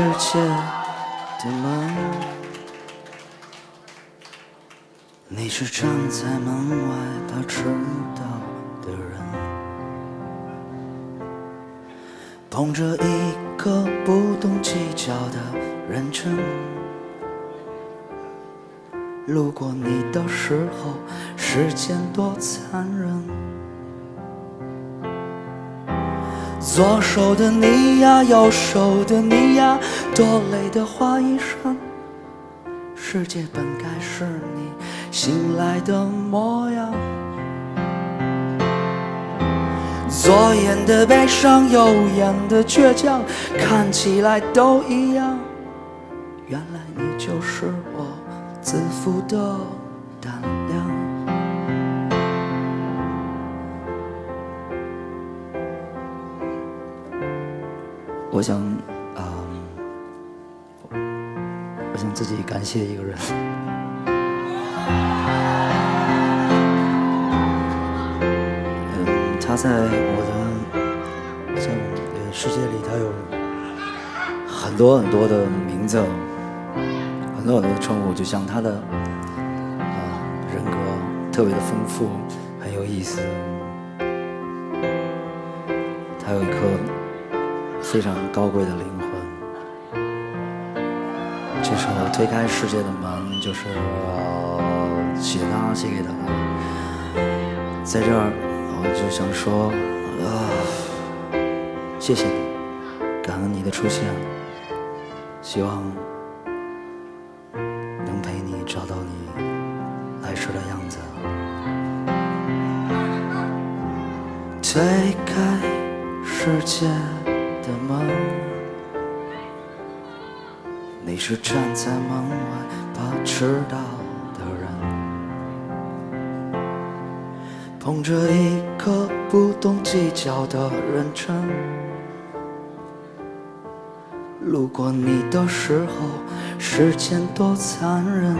世界的门，你是站在门外怕迟到的人，捧着一颗不懂计较的认真，路过你的时候，时间多残忍。左手的你呀，右手的你呀，多累的花衣裳。世界本该是你醒来的模样。左眼的悲伤，右眼的倔强，看起来都一样。原来你就是我自负的我想，啊，我想自己感谢一个人。嗯，他在我的在我的世界里，他有很多很多的名字，很多很多的称呼，就像他的啊人格特别的丰富，很有意思。非常高贵的灵魂。这首《推开世界的门》就是写到写给他的。在这儿，我就想说，啊，谢谢你，感恩你的出现，希望的门，你是站在门外怕迟到的人，捧着一颗不懂计较的认真，路过你的时候，时间多残忍。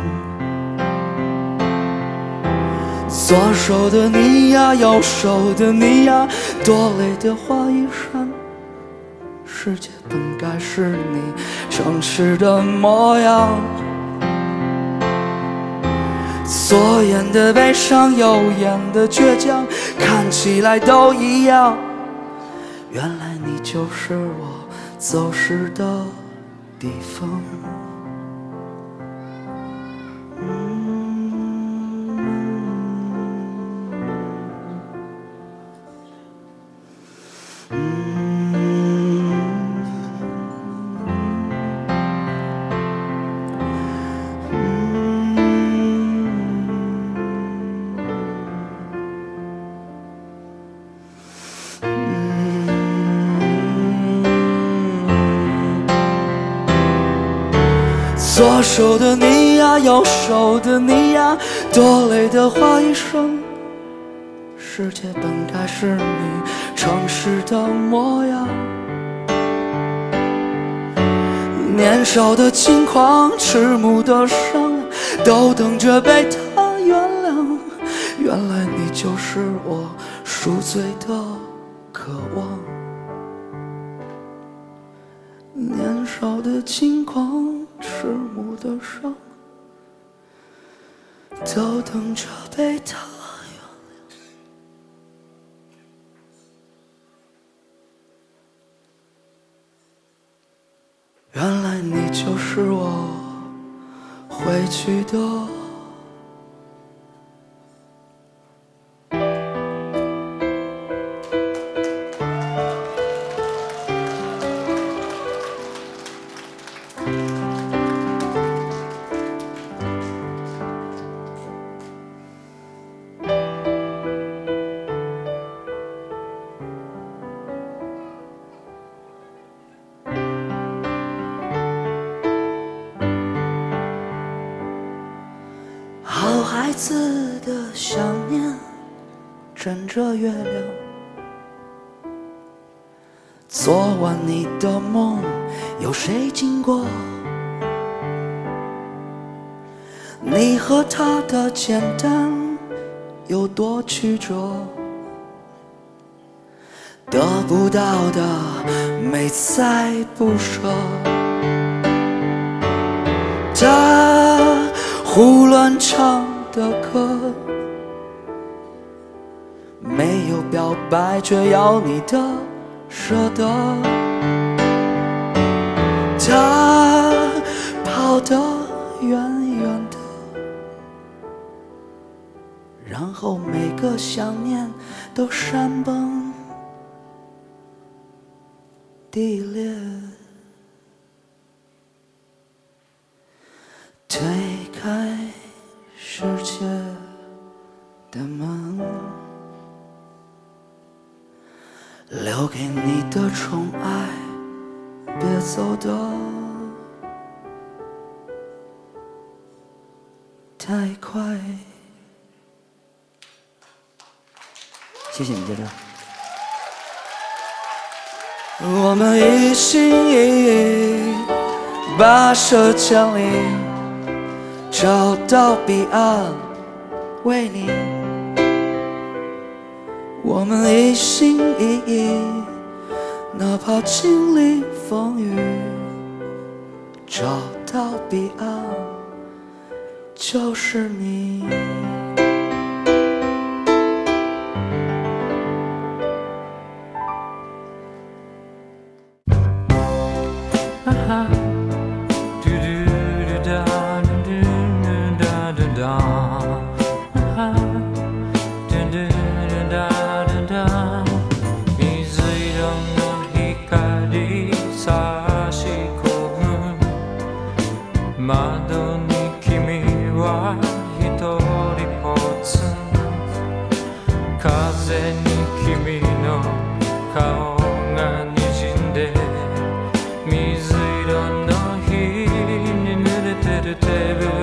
左手的你呀，右手的你呀，多累的花衣衫。世界本该是你诚实的模样，左眼的悲伤，右眼的倔强，看起来都一样。原来你就是我走失的地方。手的你呀，右手的你呀，多累的花一生。世界本该是你诚实的模样。年少的轻狂，迟暮的伤，都等着被他原谅。原来你就是我赎罪的渴望。年少的轻狂。迟暮的伤，都等着被他原谅。原来你就是我回去的。胡乱唱的歌，没有表白却要你的舍得。他跑得远远的，然后每个想念都山崩地裂。对开世界的门，留给你的宠爱，别走的太快。谢谢你，接着。我们一心一意，跋涉千里。找到彼岸，为你，我们一心一意，哪怕经历风雨。找到彼岸，就是你。do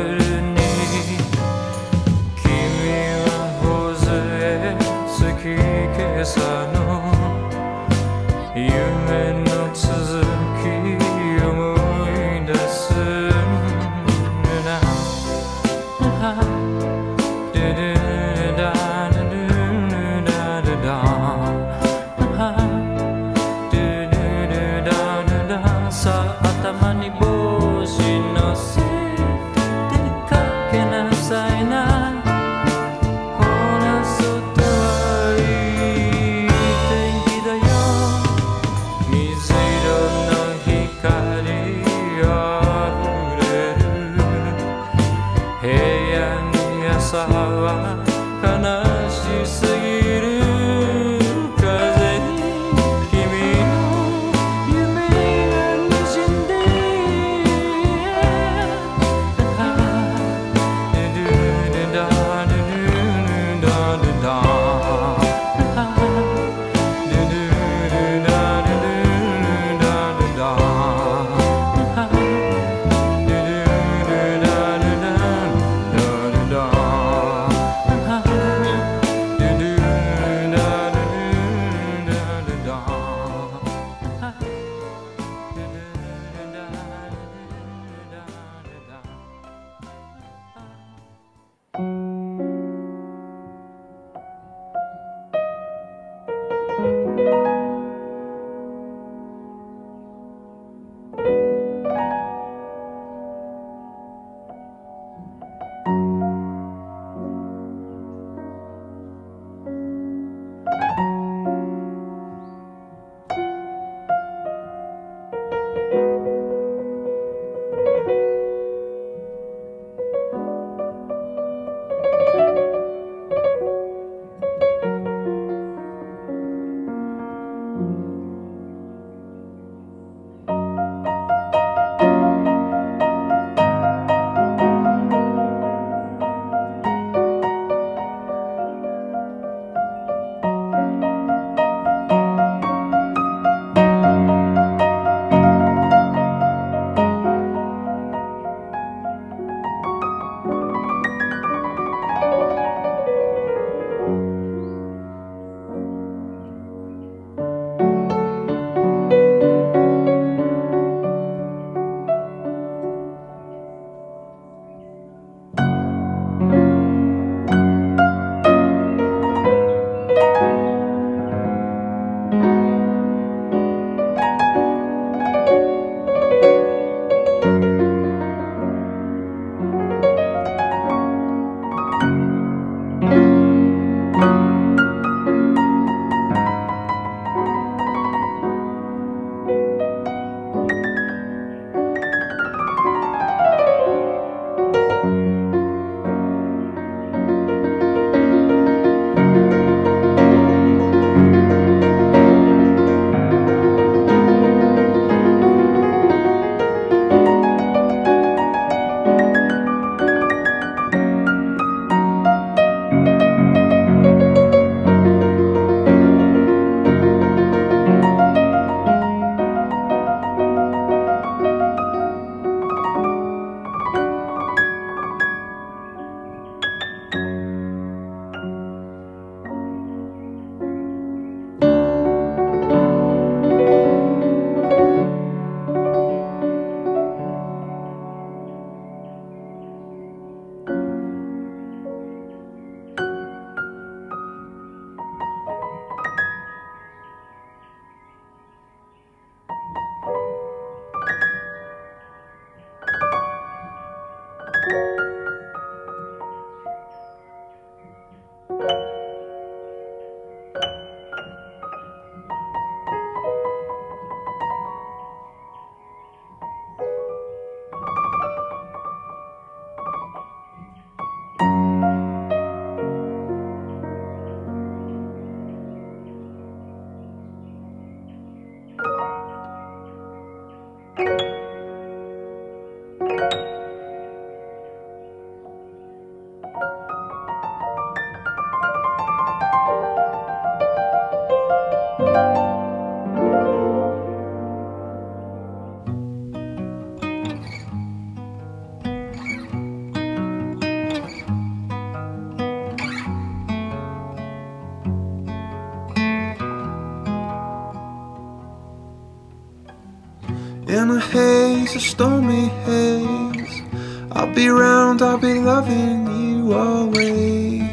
In a haze, a stormy haze. I'll be round, I'll be loving you always.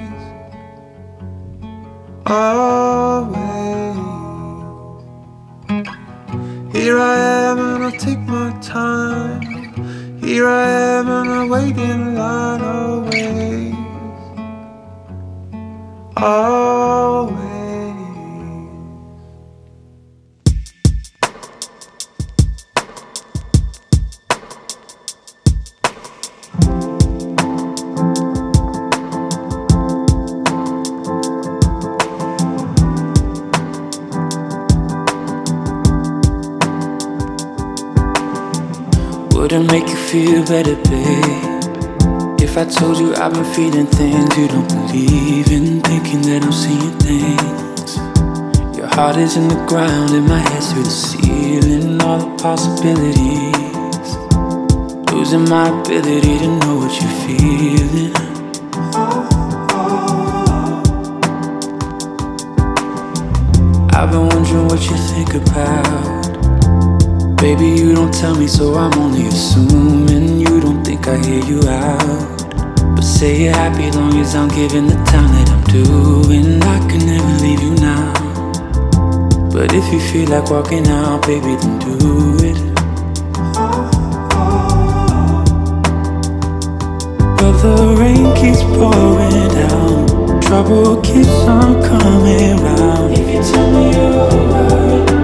Always. Here I am, and I'll take my time. Here I am, and I wait in line always. Always. Better, babe? If I told you I've been feeling things you don't believe in, thinking that I'm seeing things. Your heart is in the ground and my head's through the ceiling, all the possibilities. Losing my ability to know what you're feeling. I've been wondering what you think about. Baby, you don't tell me, so I'm only assuming you don't think I hear you out. But say you're happy long as I'm giving the time that I'm doing. I can never leave you now. But if you feel like walking out, baby, then do it. But the rain keeps pouring down, trouble keeps on coming round. If you tell me you're over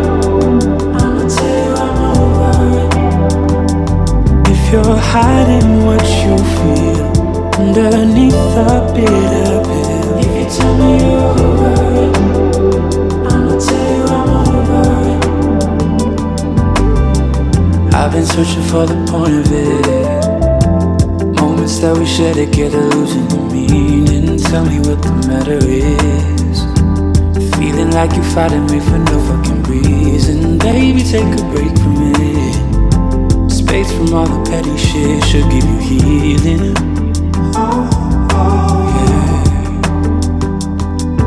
you're hiding what you feel underneath a bitter pill, if you tell me you're over it, I'ma tell you I'm over it. I've been searching for the point of it. Moments that we share together, losing the meaning. Tell me what the matter is. Feeling like you're fighting me for no fucking reason. Baby, take a break from it. Space from all the petty shit should give you healing. Yeah.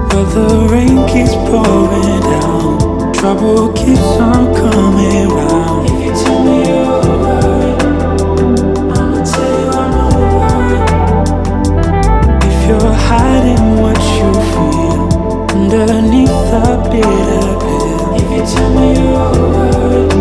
But the rain keeps pouring down. Trouble keeps on coming round. If you tell me you're over I'ma tell you I'm over it. If you're hiding what you feel underneath a bitter pill, if you tell me you're over it,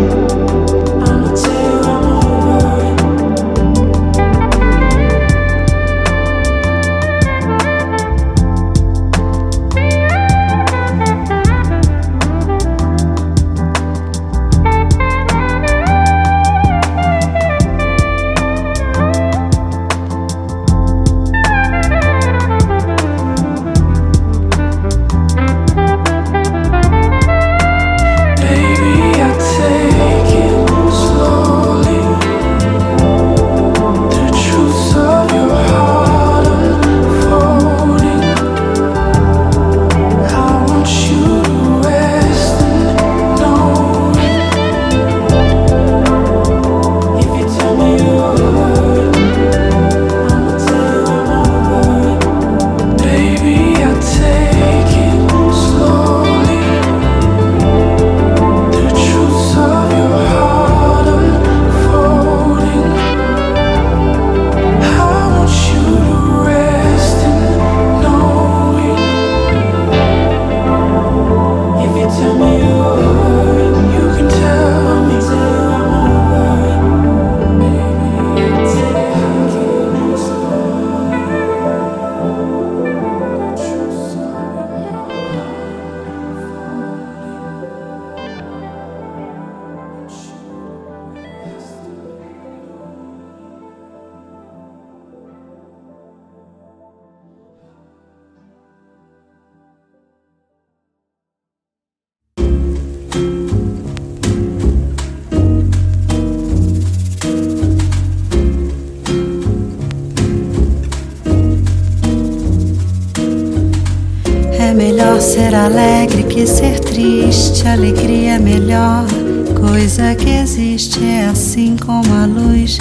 assim como a luz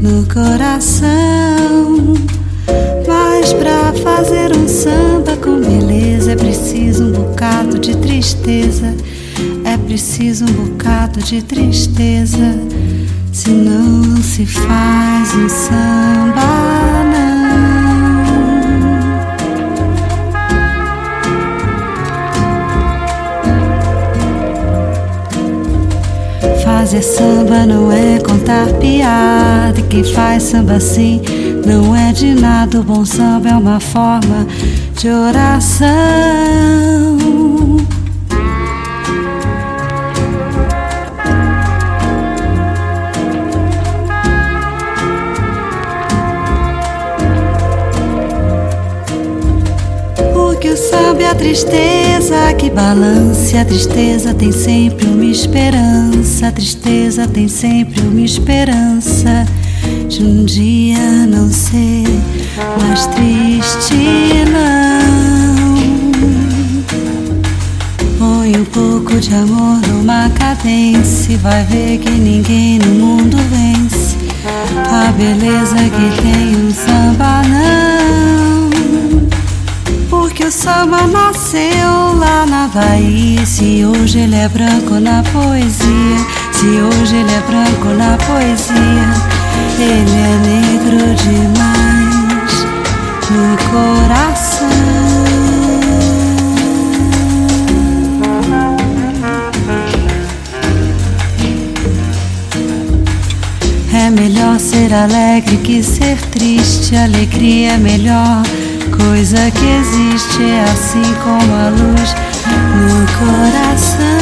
no coração. Mas pra fazer um samba com beleza é preciso um bocado de tristeza. É preciso um bocado de tristeza, senão não se faz um samba. Fazer samba não é contar piada. E quem faz samba assim não é de nada. O bom samba é uma forma de oração. A tristeza que balance. A tristeza tem sempre uma esperança. A tristeza tem sempre uma esperança de um dia não ser mais triste, não. Põe um pouco de amor numa cadência. e Vai ver que ninguém no mundo vence. A beleza que tem um samba, não. Porque o samba nasceu lá na Bahia. Se hoje ele é branco na poesia, se hoje ele é branco na poesia, ele é negro demais no coração. É melhor ser alegre que ser triste. Alegria é melhor coisa que existe. É assim como a luz no coração.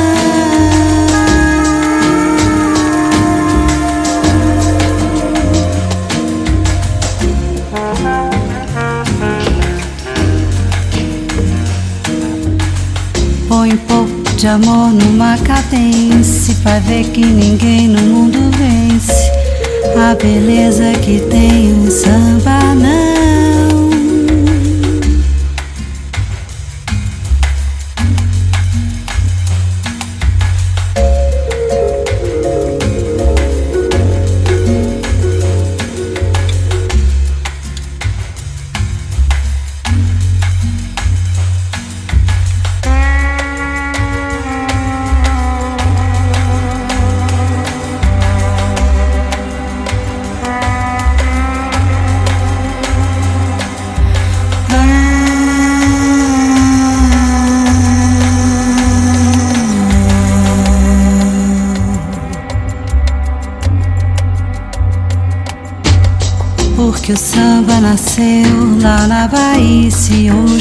Põe um pouco de amor numa cadência. Vai ver que ninguém no mundo vence. A beleza que tem um samba, não.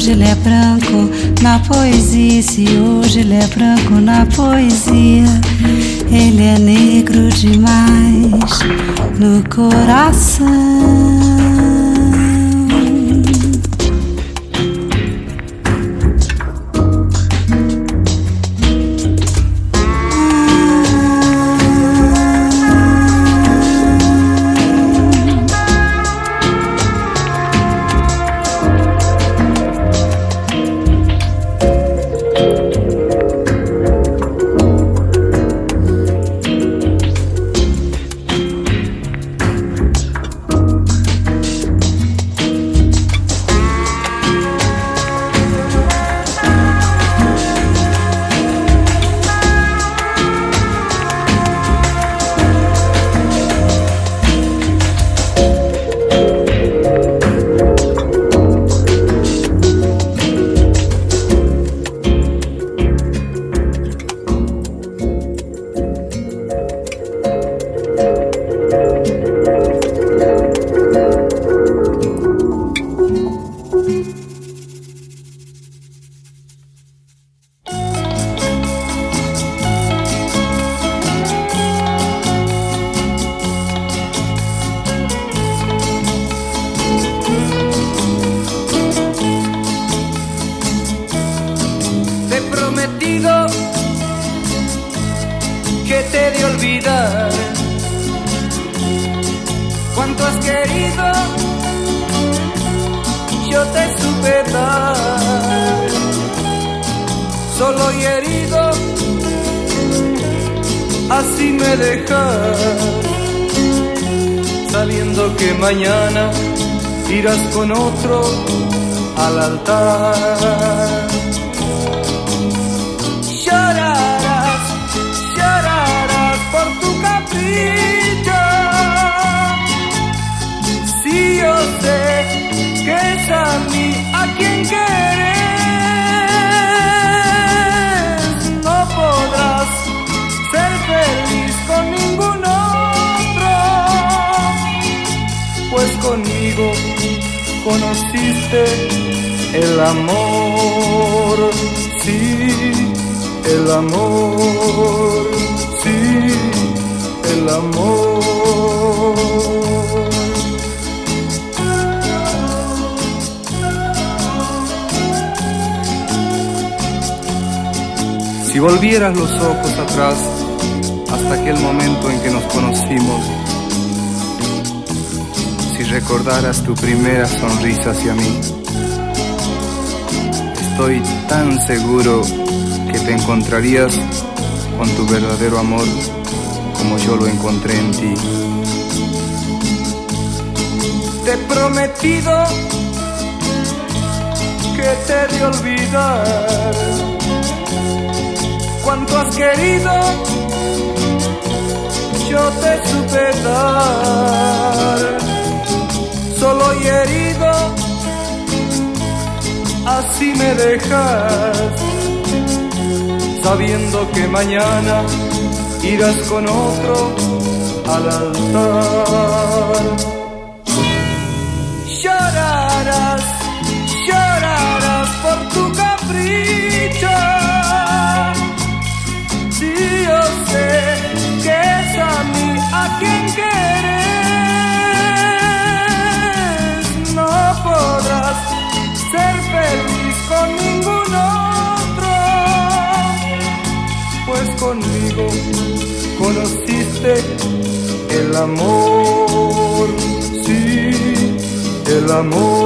Hoje ele é branco na poesia, se hoje ele é branco na poesia, ele é negro demais no coração. Conociste el amor, sí, el amor, sí, el amor. Si volvieras los ojos atrás hasta aquel momento en que nos conocimos, recordaras tu primera sonrisa hacia mí, estoy tan seguro que te encontrarías con tu verdadero amor como yo lo encontré en ti. Te he prometido que te he de olvidar cuanto has querido, yo te supe dar. Solo y herido, así me dejas, sabiendo que mañana irás con otro al altar. Conociste el amor, sí, el amor,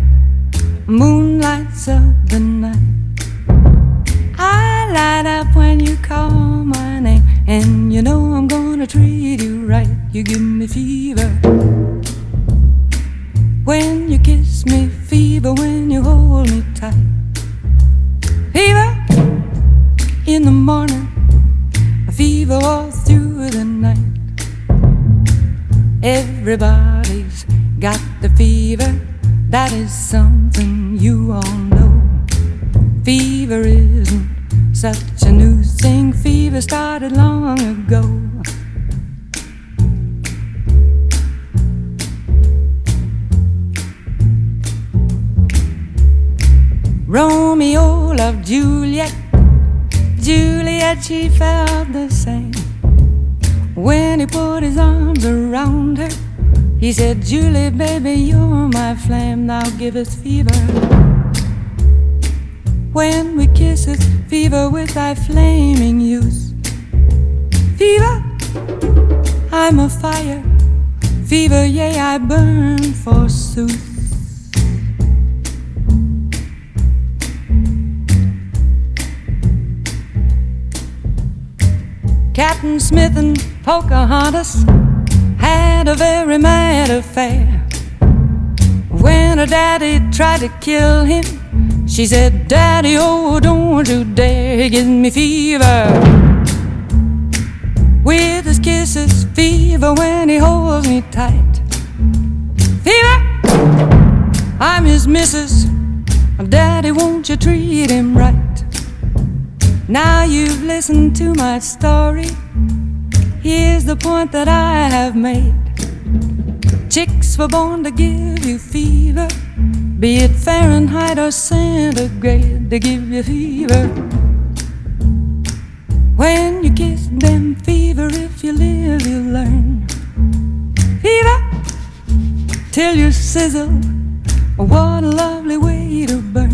moon of the night. I light up when you call my name, and you know I'm gonna treat you right. You give me fever. When you kiss me, fever. When we kiss us, fever with thy flaming youth. Fever, I'm a fire. Fever, yea, I burn forsooth. Captain Smith and Pocahontas had a very mad affair. When her daddy tried to kill him, she said, Daddy, oh, don't you dare, he gives me fever. With his kisses, fever when he holds me tight. Fever, I'm his missus. Daddy, won't you treat him right? Now you've listened to my story. Here's the point that I have made. Chicks were born to give you fever, be it Fahrenheit or centigrade, they give you fever. When you kiss them, fever, if you live, you learn. Fever, till you sizzle. What a lovely way to burn.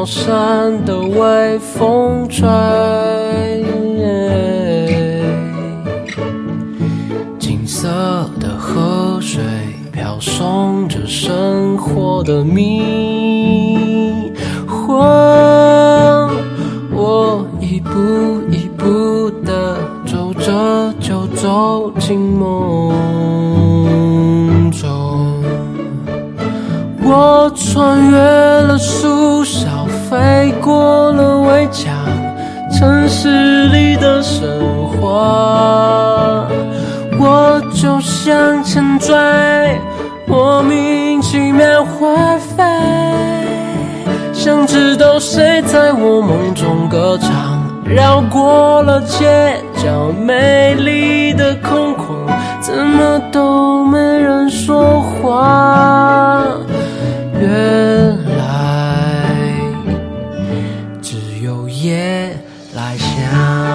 鸟，陌生的微风吹，金色的河水飘送着生活的迷幻，我一步一步的走着，就走进梦中。我穿越了，飞过了围墙，城市里的生活，我就向前追，莫名其妙会飞，想知道谁在我梦中歌唱，绕过了街角，美丽的空旷，怎么都没人说话。夜来香。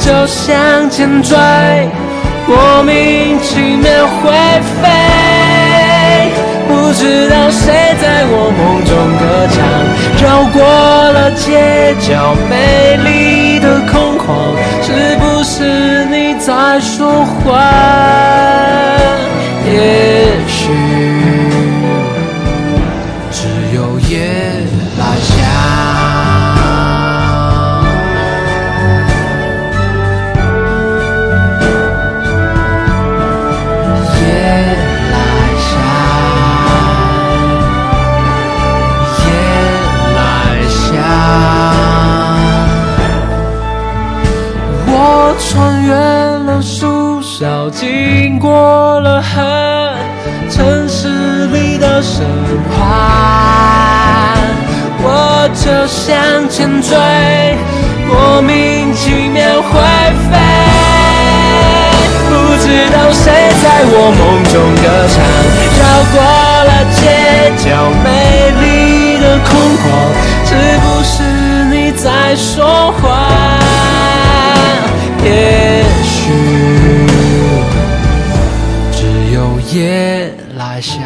就向前追，莫名其妙会飞，不知道谁在我梦中歌唱，绕过了街角，美丽的空旷，是不是你在说话？也许只有夜越了树梢，经过了河，城市里的神话，我就向前追，莫名其妙会飞。不知道谁在我梦中歌唱，绕过了街角，美丽的空旷，是不是你在说话？只有夜来香，